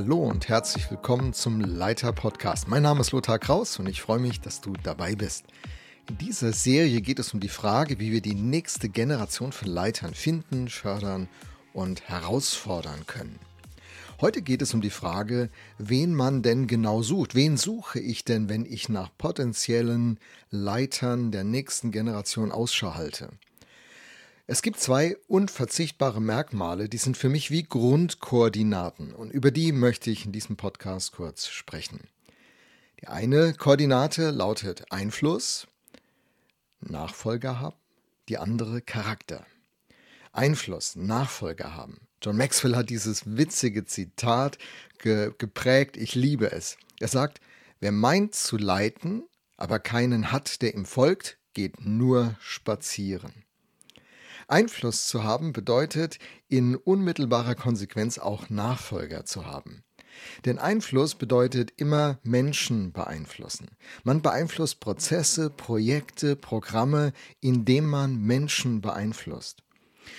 Hallo und herzlich willkommen zum Leiter Podcast. Mein Name ist Lothar Kraus und ich freue mich, dass du dabei bist. In dieser Serie geht es um die Frage, wie wir die nächste Generation von Leitern finden, fördern und herausfordern können. Heute geht es um die Frage, wen man denn genau sucht. Wen suche ich denn, wenn ich nach potenziellen Leitern der nächsten Generation Ausschau halte? Es gibt zwei unverzichtbare Merkmale, die sind für mich wie Grundkoordinaten und über die möchte ich in diesem Podcast kurz sprechen. Die eine Koordinate lautet Einfluss, Nachfolger haben, die andere Charakter. Einfluss, Nachfolger haben. John Maxwell hat dieses witzige Zitat ge geprägt, ich liebe es. Er sagt, wer meint zu leiten, aber keinen hat, der ihm folgt, geht nur spazieren. Einfluss zu haben bedeutet in unmittelbarer Konsequenz auch Nachfolger zu haben. Denn Einfluss bedeutet immer Menschen beeinflussen. Man beeinflusst Prozesse, Projekte, Programme, indem man Menschen beeinflusst.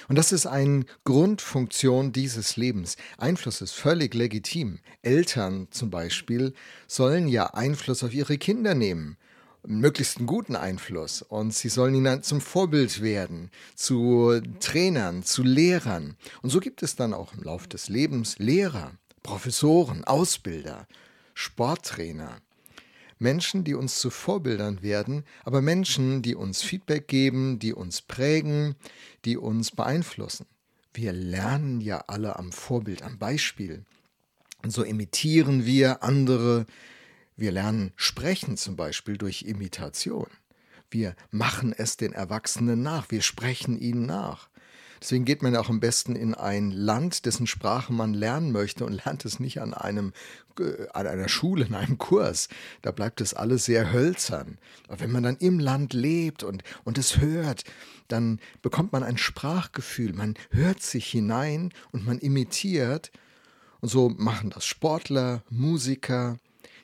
Und das ist eine Grundfunktion dieses Lebens. Einfluss ist völlig legitim. Eltern zum Beispiel sollen ja Einfluss auf ihre Kinder nehmen möglichst einen guten Einfluss und sie sollen ihnen zum Vorbild werden, zu Trainern, zu Lehrern. Und so gibt es dann auch im Laufe des Lebens Lehrer, Professoren, Ausbilder, Sporttrainer, Menschen, die uns zu Vorbildern werden, aber Menschen, die uns Feedback geben, die uns prägen, die uns beeinflussen. Wir lernen ja alle am Vorbild, am Beispiel. Und so imitieren wir andere. Wir lernen sprechen zum Beispiel durch Imitation. Wir machen es den Erwachsenen nach, wir sprechen ihnen nach. Deswegen geht man auch am besten in ein Land, dessen Sprache man lernen möchte und lernt es nicht an einem äh, an einer Schule, in einem Kurs. Da bleibt es alles sehr hölzern. Aber wenn man dann im Land lebt und, und es hört, dann bekommt man ein Sprachgefühl. Man hört sich hinein und man imitiert. Und so machen das Sportler, Musiker.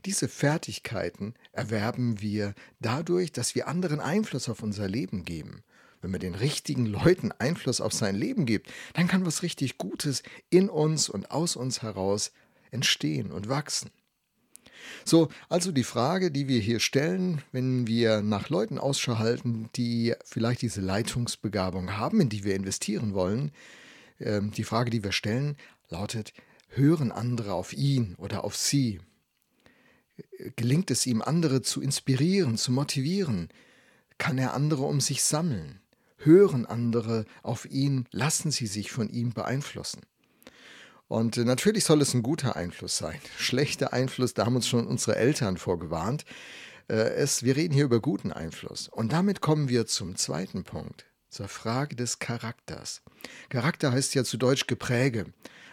Diese Fertigkeiten erwerben wir dadurch, dass wir anderen Einfluss auf unser Leben geben wenn man den richtigen Leuten Einfluss auf sein Leben gibt, dann kann was richtig Gutes in uns und aus uns heraus entstehen und wachsen. So, also die Frage, die wir hier stellen, wenn wir nach Leuten Ausschau halten, die vielleicht diese Leitungsbegabung haben, in die wir investieren wollen, äh, die Frage, die wir stellen, lautet, hören andere auf ihn oder auf sie? Gelingt es ihm, andere zu inspirieren, zu motivieren? Kann er andere um sich sammeln? hören andere auf ihn, lassen sie sich von ihm beeinflussen. Und äh, natürlich soll es ein guter Einfluss sein. Schlechter Einfluss, da haben uns schon unsere Eltern vorgewarnt. Äh, es, wir reden hier über guten Einfluss. Und damit kommen wir zum zweiten Punkt, zur Frage des Charakters. Charakter heißt ja zu Deutsch Gepräge.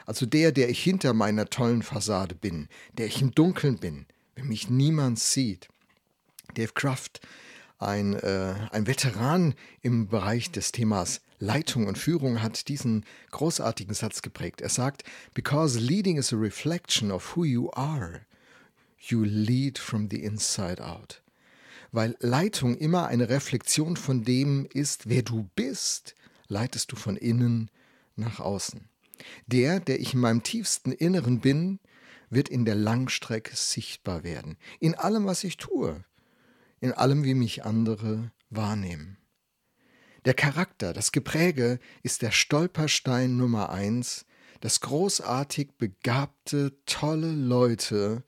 Also der, der ich hinter meiner tollen Fassade bin, der ich im Dunkeln bin, wenn mich niemand sieht. Dave Kraft ein, äh, ein Veteran im Bereich des Themas Leitung und Führung hat diesen großartigen Satz geprägt. Er sagt, Because leading is a reflection of who you are, you lead from the inside out. Weil Leitung immer eine Reflexion von dem ist, wer du bist, leitest du von innen nach außen. Der, der ich in meinem tiefsten Inneren bin, wird in der Langstrecke sichtbar werden. In allem, was ich tue in allem, wie mich andere wahrnehmen. Der Charakter, das Gepräge ist der Stolperstein Nummer eins, dass großartig begabte, tolle Leute,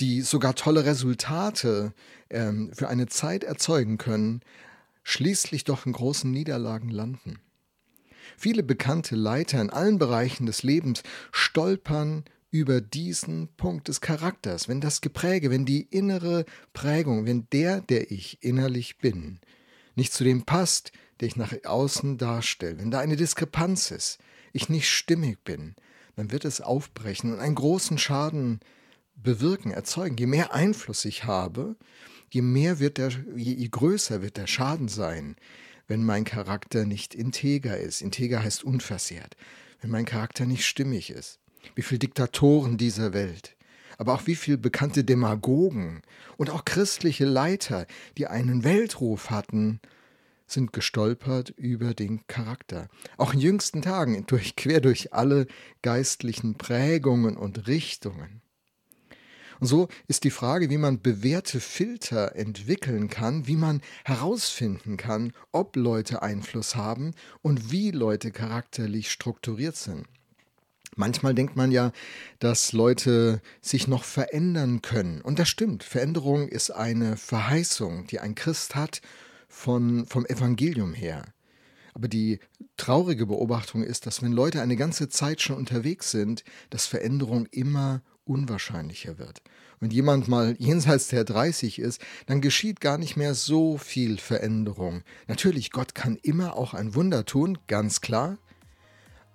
die sogar tolle Resultate ähm, für eine Zeit erzeugen können, schließlich doch in großen Niederlagen landen. Viele bekannte Leiter in allen Bereichen des Lebens stolpern über diesen Punkt des Charakters, wenn das Gepräge, wenn die innere Prägung, wenn der, der ich innerlich bin, nicht zu dem passt, der ich nach außen darstelle, wenn da eine Diskrepanz ist, ich nicht stimmig bin, dann wird es aufbrechen und einen großen Schaden bewirken, erzeugen. Je mehr Einfluss ich habe, je mehr wird der, je, größer wird der Schaden sein, wenn mein Charakter nicht integer ist. Integer heißt unversehrt. Wenn mein Charakter nicht stimmig ist wie viele Diktatoren dieser Welt, aber auch wie viele bekannte Demagogen und auch christliche Leiter, die einen Weltruf hatten, sind gestolpert über den Charakter. Auch in jüngsten Tagen, durch, quer durch alle geistlichen Prägungen und Richtungen. Und so ist die Frage, wie man bewährte Filter entwickeln kann, wie man herausfinden kann, ob Leute Einfluss haben und wie Leute charakterlich strukturiert sind. Manchmal denkt man ja, dass Leute sich noch verändern können. Und das stimmt. Veränderung ist eine Verheißung, die ein Christ hat von, vom Evangelium her. Aber die traurige Beobachtung ist, dass wenn Leute eine ganze Zeit schon unterwegs sind, dass Veränderung immer unwahrscheinlicher wird. Wenn jemand mal jenseits der 30 ist, dann geschieht gar nicht mehr so viel Veränderung. Natürlich, Gott kann immer auch ein Wunder tun, ganz klar.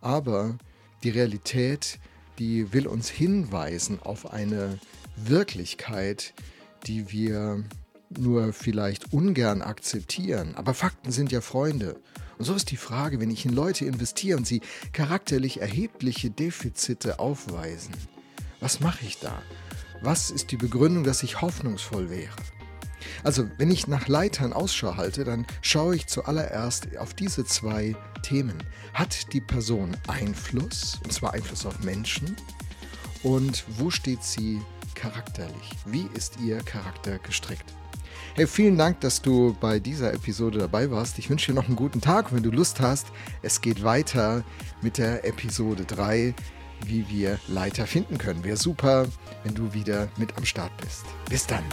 Aber die Realität, die will uns hinweisen auf eine Wirklichkeit, die wir nur vielleicht ungern akzeptieren. Aber Fakten sind ja Freunde. Und so ist die Frage, wenn ich in Leute investiere und sie charakterlich erhebliche Defizite aufweisen, was mache ich da? Was ist die Begründung, dass ich hoffnungsvoll wäre? Also, wenn ich nach Leitern Ausschau halte, dann schaue ich zuallererst auf diese zwei Themen. Hat die Person Einfluss, und zwar Einfluss auf Menschen? Und wo steht sie charakterlich? Wie ist ihr Charakter gestrickt? Hey, vielen Dank, dass du bei dieser Episode dabei warst. Ich wünsche dir noch einen guten Tag. Wenn du Lust hast, es geht weiter mit der Episode 3, wie wir Leiter finden können. Wäre super, wenn du wieder mit am Start bist. Bis dann.